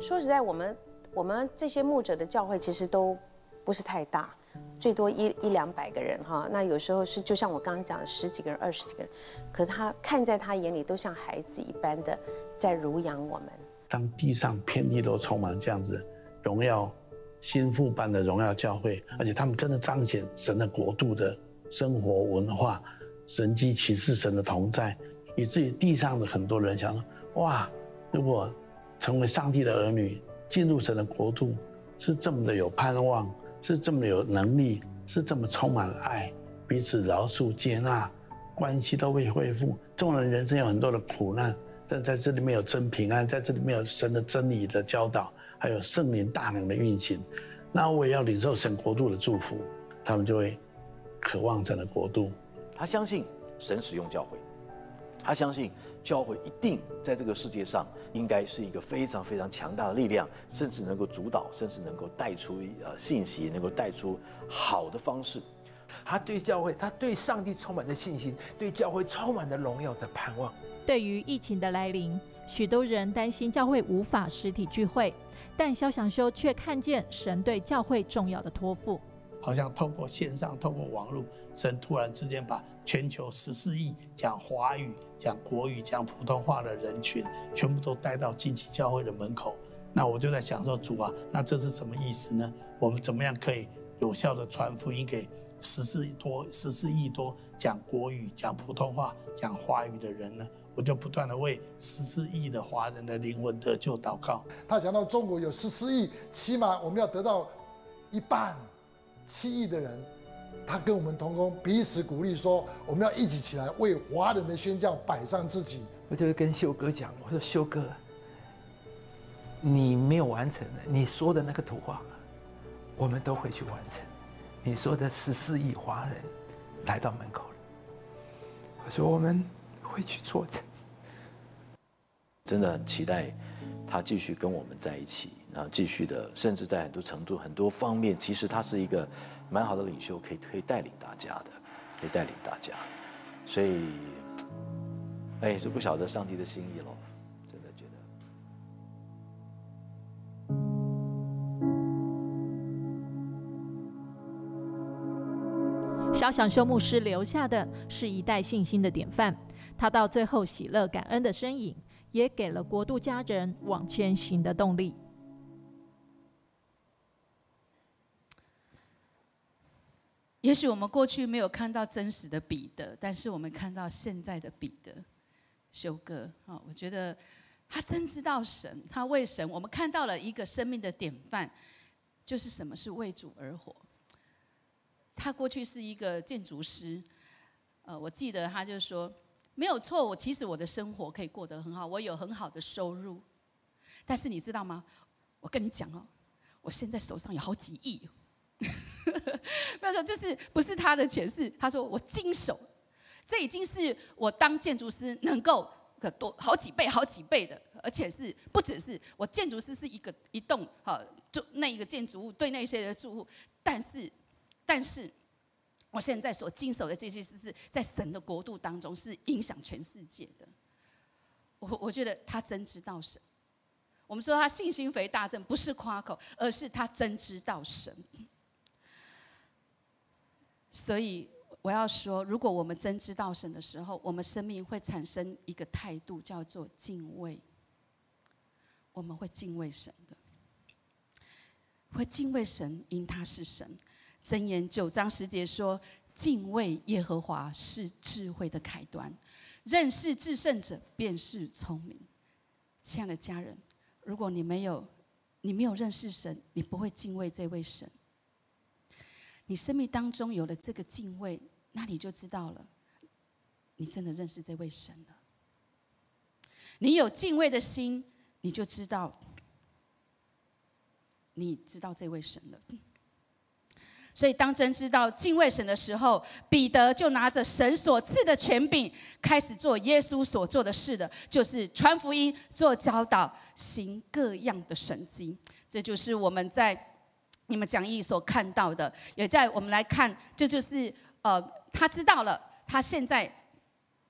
说实在，我们我们这些牧者的教会其实都不是太大，最多一一两百个人哈。那有时候是就像我刚刚讲的十几个人、二十几个人，可是他看在他眼里都像孩子一般的在濡养我们。当地上遍地都充满这样子荣耀心腹般的荣耀教会，而且他们真的彰显神的国度的生活文化、神迹启示、神的同在，以至于地上的很多人想说：哇，如果成为上帝的儿女，进入神的国度，是这么的有盼望，是这么有能力，是这么充满爱，彼此饶恕、接纳，关系都会恢复。众人人生有很多的苦难，但在这里面有真平安，在这里面有神的真理的教导，还有圣灵大能的运行。那我也要领受神国度的祝福，他们就会渴望神的国度。他相信神使用教会，他相信。教会一定在这个世界上应该是一个非常非常强大的力量，甚至能够主导，甚至能够带出呃信息，能够带出好的方式。他对教会，他对上帝充满着信心，对教会充满了荣耀的盼望。对于疫情的来临，许多人担心教会无法实体聚会，但肖祥修却看见神对教会重要的托付。好像透过线上、透过网络，神突然之间把全球十四亿讲华语、讲国语、讲普通话的人群，全部都带到近期教会的门口。那我就在想说，主啊，那这是什么意思呢？我们怎么样可以有效的传福音给十四亿多、十四亿多讲国语、讲普通话、讲华语的人呢？我就不断的为十四亿的华人的灵魂得救祷告。他讲到中国有十四亿，起码我们要得到一半。七亿的人，他跟我们同工彼此鼓励说：“我们要一起起来为华人的宣教摆上自己。”我就跟修哥讲：“我说修哥，你没有完成的，你说的那个图画，我们都会去完成。你说的十四亿华人来到门口了，我说我们会去做成。真的很期待他继续跟我们在一起。”然后继续的，甚至在很多程度、很多方面，其实他是一个蛮好的领袖，可以可以带领大家的，可以带领大家。所以，哎，就不晓得上帝的心意了，真的觉得。小想修牧师留下的是一代信心的典范，他到最后喜乐感恩的身影，也给了国度家人往前行的动力。也许我们过去没有看到真实的彼得，但是我们看到现在的彼得，修哥啊，我觉得他真知道神，他为神，我们看到了一个生命的典范，就是什么是为主而活。他过去是一个建筑师，呃，我记得他就说，没有错，我其实我的生活可以过得很好，我有很好的收入，但是你知道吗？我跟你讲哦，我现在手上有好几亿。那时候这是不是他的钱？是他说我经手，这已经是我当建筑师能够可多好几倍、好几倍的，而且是不只是我建筑师是一个一栋好，就那一个建筑物对那些的住户，但是但是我现在所经手的这些事是在神的国度当中是影响全世界的。我我觉得他真知道神。我们说他信心肥大症不是夸口，而是他真知道神。所以我要说，如果我们真知道神的时候，我们生命会产生一个态度，叫做敬畏。我们会敬畏神的，会敬畏神，因他是神。箴言九章十节说：“敬畏耶和华是智慧的开端，认识至圣者便是聪明。”亲爱的家人，如果你没有，你没有认识神，你不会敬畏这位神。你生命当中有了这个敬畏，那你就知道了，你真的认识这位神了。你有敬畏的心，你就知道，你知道这位神了。所以当真知道敬畏神的时候，彼得就拿着神所赐的权柄，开始做耶稣所做的事的，就是传福音、做教导、行各样的神迹。这就是我们在你们讲义所看到的，也在我们来看，这就是呃，他知道了，他现在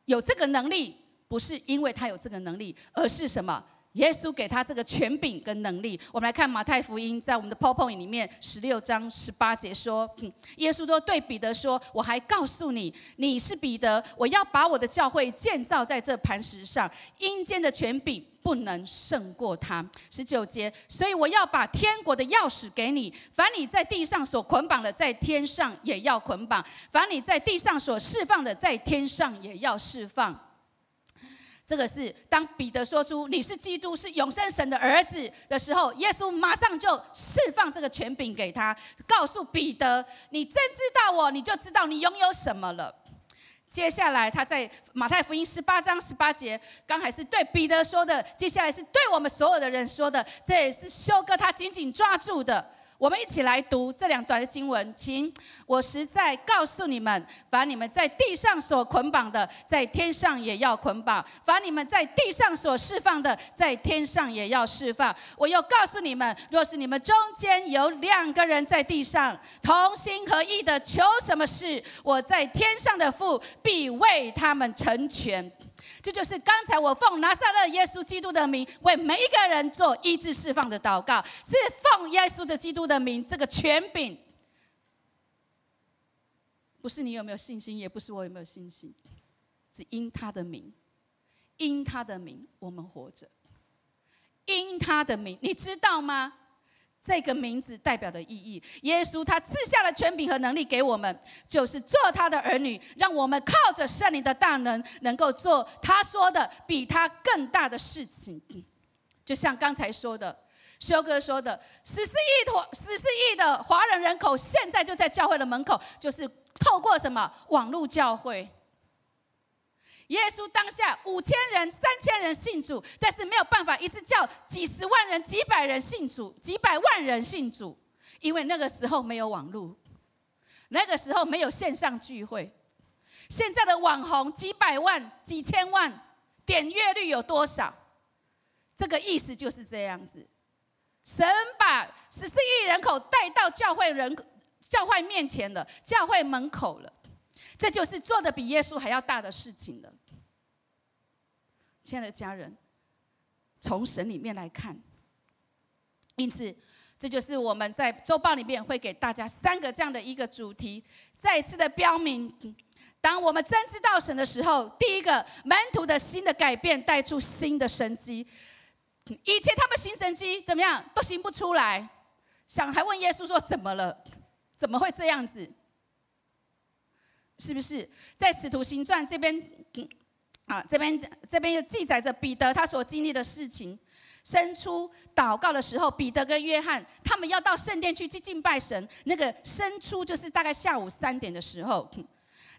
有这个能力，不是因为他有这个能力，而是什么？耶稣给他这个权柄跟能力。我们来看马太福音，在我们的 PowerPoint 里面，十六章十八节说：“耶稣都对彼得说，我还告诉你，你是彼得，我要把我的教会建造在这磐石上，阴间的权柄不能胜过他。”十九节，所以我要把天国的钥匙给你，凡你在地上所捆绑的，在天上也要捆绑；凡你在地上所释放的，在天上也要释放。这个是当彼得说出你是基督，是永生神的儿子的时候，耶稣马上就释放这个权柄给他，告诉彼得：你真知道我，你就知道你拥有什么了。接下来他在马太福音十八章十八节，刚还是对彼得说的，接下来是对我们所有的人说的，这也是修哥他紧紧抓住的。我们一起来读这两段的经文，请我实在告诉你们：把你们在地上所捆绑的，在天上也要捆绑；把你们在地上所释放的，在天上也要释放。我又告诉你们：若是你们中间有两个人在地上同心合意的求什么事，我在天上的父必为他们成全。这就是刚才我奉拿撒勒耶稣基督的名为每一个人做医治释放的祷告，是奉耶稣的基督的名，这个权柄，不是你有没有信心，也不是我有没有信心，只因他的名，因他的名我们活着，因他的名，你知道吗？这个名字代表的意义，耶稣他赐下了权柄和能力给我们，就是做他的儿女，让我们靠着圣灵的大能，能够做他说的比他更大的事情。就像刚才说的，修哥说的，十四亿华十四亿的华人人口，现在就在教会的门口，就是透过什么网络教会。耶稣当下五千人、三千人信主，但是没有办法一次叫几十万人、几百人信主、几百万人信主，因为那个时候没有网络，那个时候没有线上聚会。现在的网红几百万、几千万，点阅率有多少？这个意思就是这样子。神把十四亿人口带到教会人教会面前了，教会门口了。这就是做的比耶稣还要大的事情了，亲爱的家人，从神里面来看，因此这就是我们在周报里面会给大家三个这样的一个主题，再次的标明：当我们真知道神的时候，第一个门徒的新的改变带出新的神机，以前他们行神机怎么样都行不出来，想还问耶稣说怎么了？怎么会这样子？是不是在使徒行传这边，啊，这边这边又记载着彼得他所经历的事情。伸出祷告的时候，彼得跟约翰他们要到圣殿去去敬拜神。那个伸出就是大概下午三点的时候，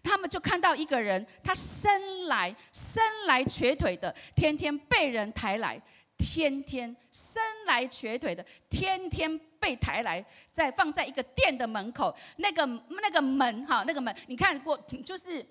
他们就看到一个人，他生来生来瘸腿的，天天被人抬来。天天伸来瘸腿的，天天被抬来，在放在一个店的门口，那个那个门哈，那个门，你看过就是，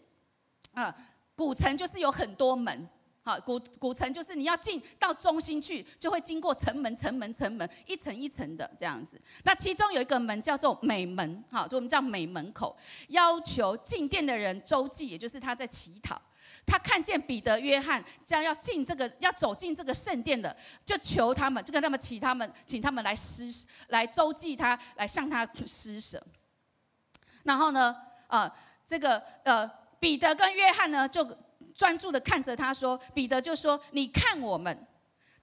啊，古城就是有很多门，好，古古城就是你要进到中心去，就会经过城门、城门、城门，一层一层的这样子。那其中有一个门叫做美门，好，就我们叫美门口，要求进店的人周记，也就是他在乞讨。他看见彼得、约翰将要进这个、要走进这个圣殿的，就求他们，就跟他们请他们，请他们来施、来周济他，来向他施舍。然后呢，呃，这个呃，彼得跟约翰呢，就专注的看着他说，彼得就说：“你看我们。”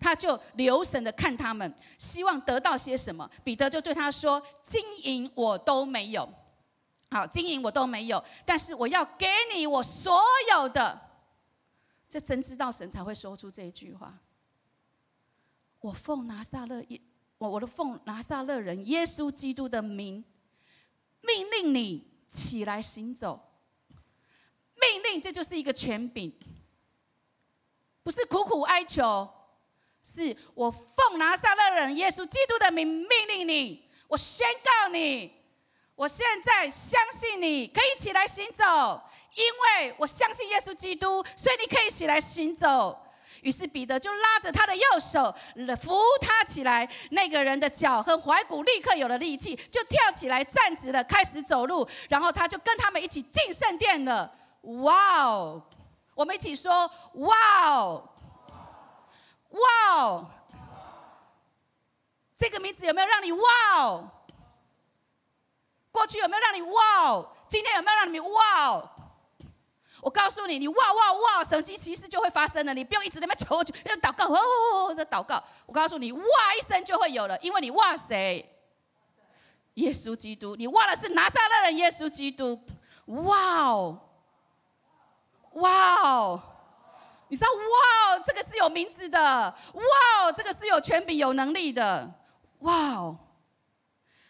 他就留神的看他们，希望得到些什么。彼得就对他说：“金银我都没有，好，金银我都没有，但是我要给你我所有的。”这真知道神才会说出这一句话。我奉拿撒勒耶，我我的奉拿撒勒人耶稣基督的名，命令你起来行走。这就是一个权柄，不是苦苦哀求，是我奉拿撒勒人耶稣基督的命命令你，我宣告你，我现在相信你可以起来行走，因为我相信耶稣基督，所以你可以起来行走。于是彼得就拉着他的右手，扶他起来。那个人的脚和踝骨立刻有了力气，就跳起来站直了，开始走路。然后他就跟他们一起进圣殿了。哇哦！我们一起说：哇哦！哇哦！这个名字有没有让你哇哦？过去有没有让你哇哦？今天有没有让你哇哦？我告诉你，你哇哇哇，神奇奇事就会发生了。你不用一直在那边求求，要祷告哦，在祷告。我告诉你，哇一声就会有了，因为你哇谁？耶稣基督，你哇的是拿撒勒人耶稣基督。哇哦，哇哦，你知道哇哦，这个是有名字的。哇哦，这个是有权柄、有能力的。哇哦。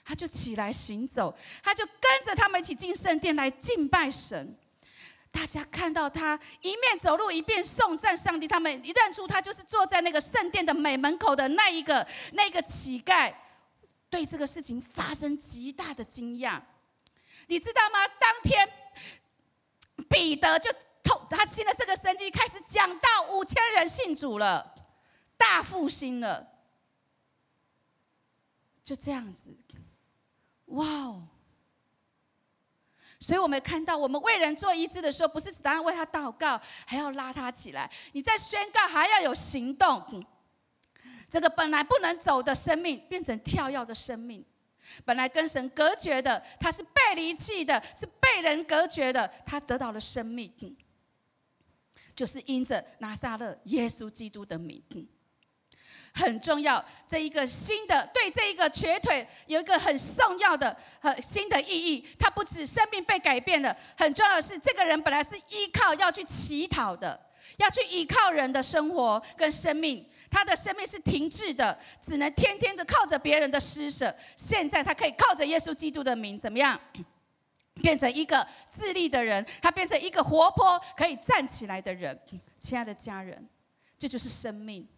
他就起来行走，他就跟着他们一起进圣殿来敬拜神。大家看到他一面走路一边颂赞上帝，他们一认出他就是坐在那个圣殿的美门口的那一个那个乞丐，对这个事情发生极大的惊讶。你知道吗？当天彼得就他信了这个神迹，开始讲到五千人信主了，大复兴了，就这样子。哇哦！所以我们看到，我们为人做医治的时候，不是只单为他祷告，还要拉他起来。你在宣告，还要有行动。这个本来不能走的生命，变成跳跃的生命；本来跟神隔绝的，他是被离弃的，是被人隔绝的，他得到了生命。就是因着拿撒勒耶稣基督的名。很重要，这一个新的对这一个瘸腿有一个很重要的和新的意义。他不止生命被改变了，很重要的是，这个人本来是依靠要去乞讨的，要去依靠人的生活跟生命，他的生命是停滞的，只能天天的靠着别人的施舍。现在他可以靠着耶稣基督的名，怎么样，变成一个自立的人，他变成一个活泼可以站起来的人。亲爱的家人，这就是生命。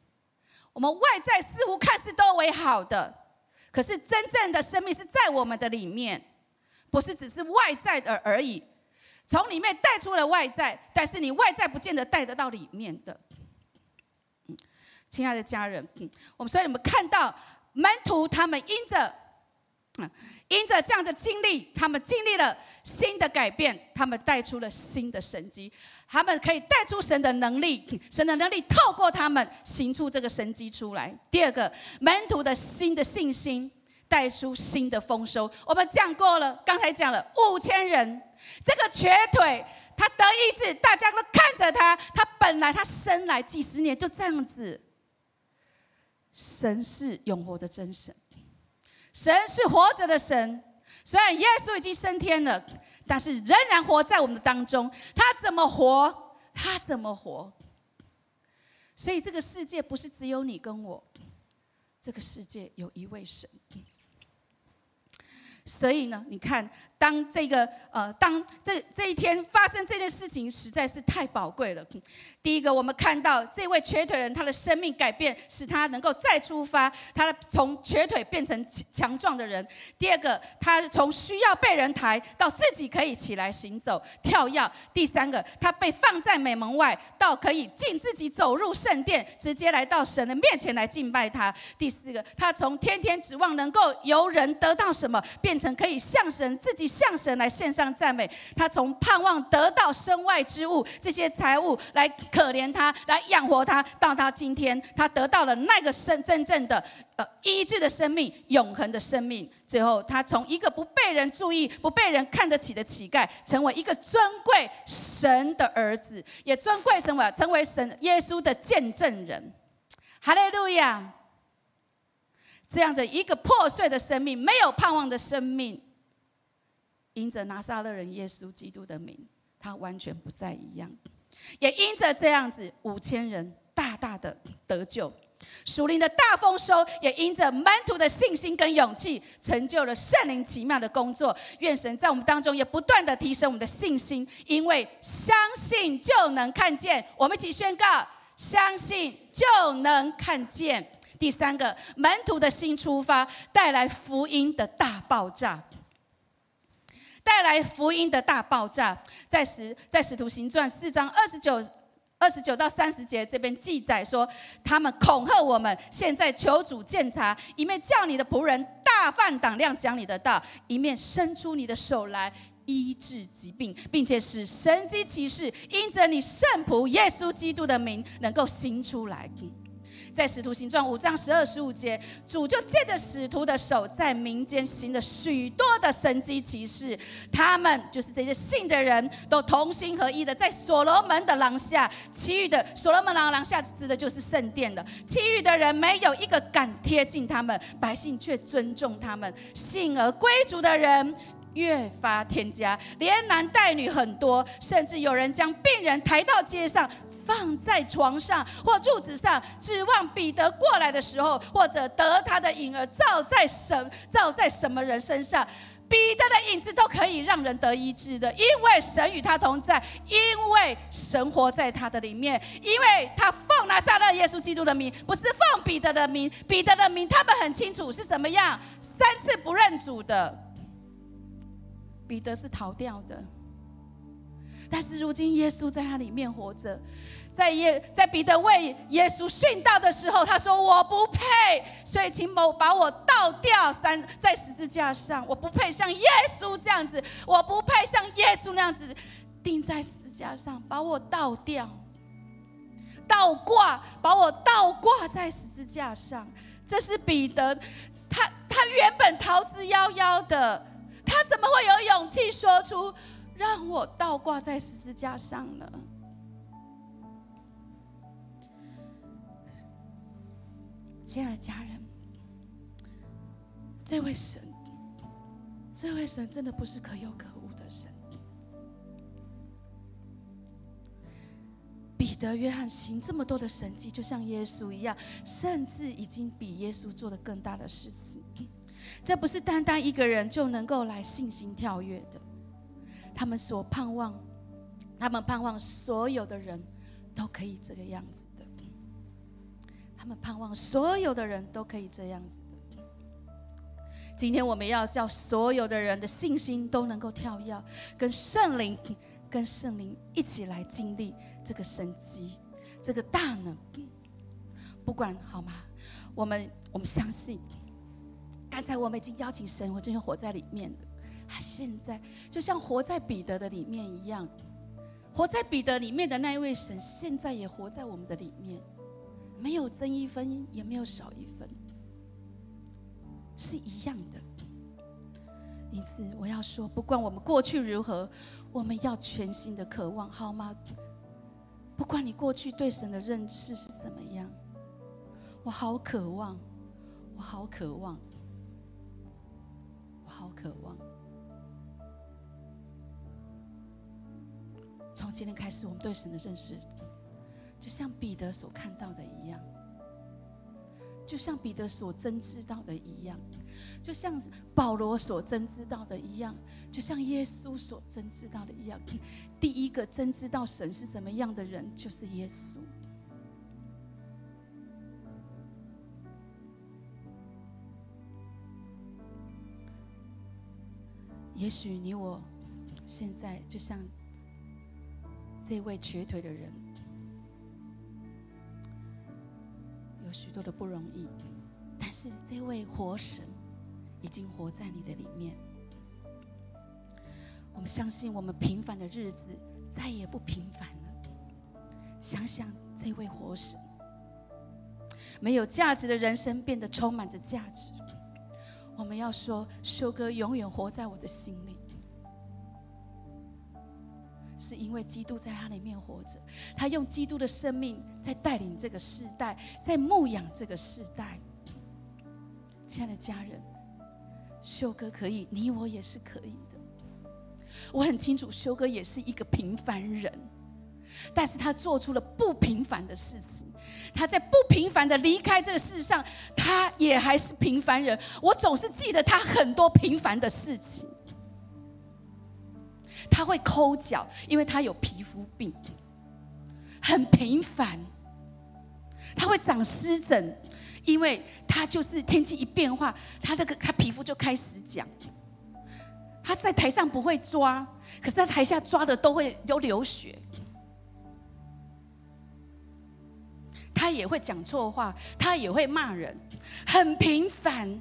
我们外在似乎看似都为好的，可是真正的生命是在我们的里面，不是只是外在的而已。从里面带出了外在，但是你外在不见得带得到里面的。亲爱的家人，我们所以你们看到门徒他们因着。因着这样的经历，他们经历了新的改变，他们带出了新的神迹，他们可以带出神的能力，神的能力透过他们行出这个神迹出来。第二个，门徒的新的信心带出新的丰收。我们讲过了，刚才讲了五千人，这个瘸腿他得医治，大家都看着他，他本来他生来几十年就这样子。神是永活的真神。神是活着的神，虽然耶稣已经升天了，但是仍然活在我们的当中。他怎么活？他怎么活？所以这个世界不是只有你跟我，这个世界有一位神。所以呢，你看，当这个呃，当这这一天发生这件事情，实在是太宝贵了。第一个，我们看到这位瘸腿人，他的生命改变，使他能够再出发，他从瘸腿变成强壮的人。第二个，他从需要被人抬到自己可以起来行走、跳跃。第三个，他被放在美门外，到可以进自己走入圣殿，直接来到神的面前来敬拜他。第四个，他从天天指望能够由人得到什么，变。成可以向神自己向神来献上赞美，他从盼望得到身外之物这些财物来可怜他，来养活他，到他今天他得到了那个生真正的呃医治的生命，永恒的生命。最后他从一个不被人注意、不被人看得起的乞丐，成为一个尊贵神的儿子，也尊贵什么？成为神耶稣的见证人。哈利路亚。这样的一个破碎的生命，没有盼望的生命，因着拿撒勒人耶稣基督的名，他完全不再一样。也因着这样子，五千人大大的得救，属灵的大丰收，也因着门徒的信心跟勇气，成就了圣灵奇妙的工作。愿神在我们当中也不断的提升我们的信心，因为相信就能看见。我们一起宣告：相信就能看见。第三个门徒的新出发带来福音的大爆炸。带来福音的大爆炸。在使在使徒行传四章二十九。二十九到三十节这边记载说，他们恐吓我们，现在求主鉴察，一面叫你的仆人大放胆量讲你的道，一面伸出你的手来医治疾病，并且使神机骑士因着你圣仆耶稣基督的名能够行出来。在使徒行传五章十二十五节，主就借着使徒的手，在民间行了许多的神迹奇事。他们就是这些信的人都同心合一的，在所罗门的廊下，其余的所罗门廊廊下指的就是圣殿的，其余的人没有一个敢贴近他们，百姓却尊重他们。信而归主的人越发添加，连男带女很多，甚至有人将病人抬到街上。放在床上或柱子上，指望彼得过来的时候，或者得他的影儿照在什照在什么人身上，彼得的影子都可以让人得医治的，因为神与他同在，因为神活在他的里面，因为他奉拿撒勒耶稣基督的名，不是奉彼得的名，彼得的名他们很清楚是什么样，三次不认主的，彼得是逃掉的。但是如今耶稣在他里面活着，在耶在彼得为耶稣殉道的时候，他说：“我不配，所以请某把我倒掉三在十字架上，我不配像耶稣这样子，我不配像耶稣那样子钉在十字架上，把我倒掉，倒挂，把我倒挂在十字架上。这是彼得，他他原本逃之夭夭的，他怎么会有勇气说出？”让我倒挂在十字架上了，亲爱的家人，这位神，这位神真的不是可有可无的神。彼得、约翰行这么多的神迹，就像耶稣一样，甚至已经比耶稣做的更大的事情。这不是单单一个人就能够来信心跳跃的。他们所盼望，他们盼望所有的人都可以这个样子的。他们盼望所有的人都可以这样子的。今天我们要叫所有的人的信心都能够跳跃，跟圣灵、跟圣灵一起来经历这个神机、这个大能。不管好吗？我们我们相信，刚才我们已经邀请神，我真的活在里面的。他现在就像活在彼得的里面一样，活在彼得里面的那一位神，现在也活在我们的里面，没有增一分，也没有少一分，是一样的。因此，我要说，不管我们过去如何，我们要全新的渴望，好吗？不管你过去对神的认识是怎么样，我好渴望，我好渴望，我好渴望。从今天开始，我们对神的认识，就像彼得所看到的一样，就像彼得所真知道的一样，就像保罗所真知道的一样，就像耶稣所真知道的一样。第一个真知道神是什么样的人，就是耶稣。也许你我现在就像。这位瘸腿的人有许多的不容易，但是这位活神已经活在你的里面。我们相信，我们平凡的日子再也不平凡了。想想这位活神，没有价值的人生变得充满着价值。我们要说，修哥永远活在我的心里。是因为基督在他里面活着，他用基督的生命在带领这个世代，在牧养这个世代。亲爱的家人，修哥可以，你我也是可以的。我很清楚，修哥也是一个平凡人，但是他做出了不平凡的事情。他在不平凡的离开这个世上，他也还是平凡人。我总是记得他很多平凡的事情。他会抠脚，因为他有皮肤病，很频繁。他会长湿疹，因为他就是天气一变化，他这个他皮肤就开始痒。他在台上不会抓，可是在台下抓的都会都流血。他也会讲错话，他也会骂人，很平凡。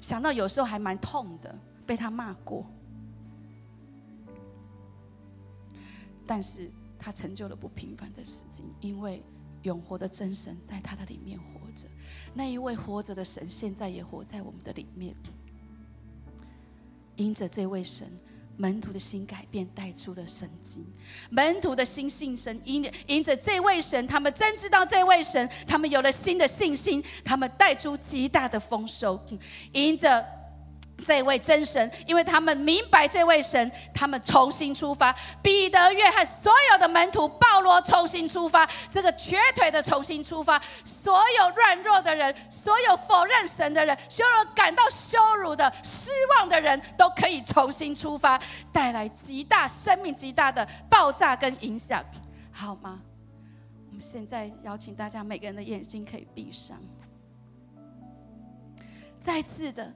想到有时候还蛮痛的，被他骂过。但是他成就了不平凡的事情，因为永活的真神在他的里面活着，那一位活着的神现在也活在我们的里面。因着这位神，门徒的心改变，带出了神经；门徒的心信神，因因着这位神，他们真知道这位神，他们有了新的信心，他们带出极大的丰收。因着。这位真神，因为他们明白这位神，他们重新出发。彼得、约翰所有的门徒，保罗重新出发。这个瘸腿的重新出发，所有软弱的人，所有否认神的人，所有感到羞辱的、失望的人，都可以重新出发，带来极大生命、极大的爆炸跟影响，好吗？我们现在邀请大家，每个人的眼睛可以闭上，再次的。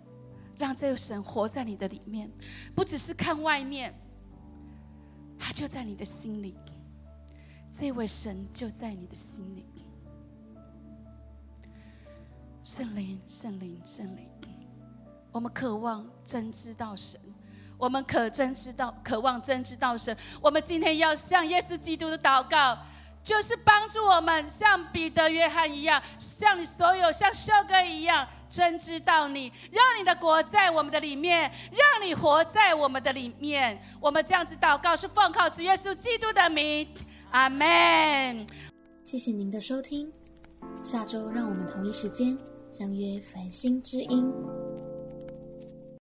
让这个神活在你的里面，不只是看外面，他就在你的心里。这位神就在你的心里。圣灵，圣灵，圣灵，我们渴望真知道神，我们可真知道，渴望真知道神。我们今天要向耶稣基督的祷告。就是帮助我们像彼得、约翰一样，像你所有像修哥一样，真知道你，让你的国在我们的里面，让你活在我们的里面。我们这样子祷告，是奉靠主耶稣基督的名，阿门。谢谢您的收听，下周让我们同一时间相约繁星之音。